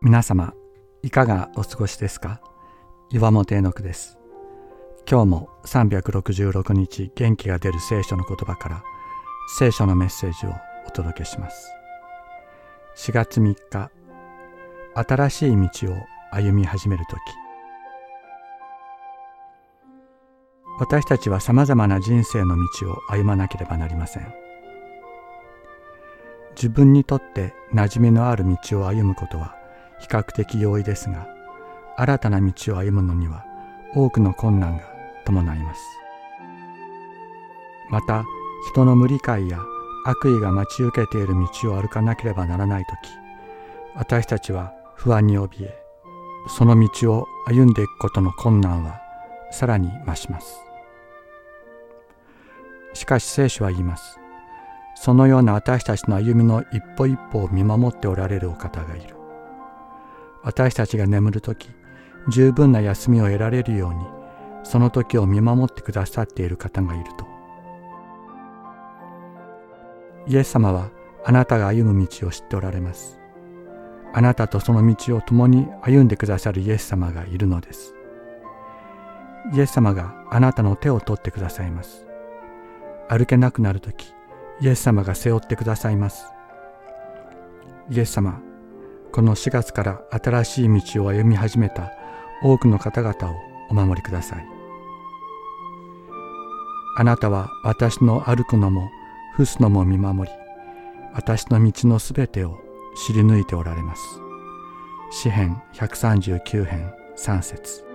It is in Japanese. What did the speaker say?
皆様いかがお過ごしですか？岩本恵之です。今日も366日元気が出る聖書の言葉から聖書のメッセージをお届けします。4月3日新しい道を歩み始める時。私たちはさまざまな人生の道を歩まなければなりません。自分にとって馴染みのある道を歩むことは比較的容易ですが新たな道を歩むのには多くの困難が伴います。また人の無理解や悪意が待ち受けている道を歩かなければならない時私たちは不安に怯えその道を歩んでいくことの困難はさらに増します。しかし聖書は言います。そのような私たちの歩みの一歩一歩を見守っておられるお方がいる。私たちが眠る時十分な休みを得られるようにその時を見守ってくださっている方がいると。イエス様はあなたが歩む道を知っておられます。あなたとその道を共に歩んでくださるイエス様がいるのです。イエス様があなたの手を取ってくださいます。歩けなくなる時イエス様が背負ってくださいます。イエス様この4月から新しい道を歩み始めた多くの方々をお守りください。あなたは私の歩くのも伏すのも見守り私の道のすべてを知り抜いておられます。詩編139編3節。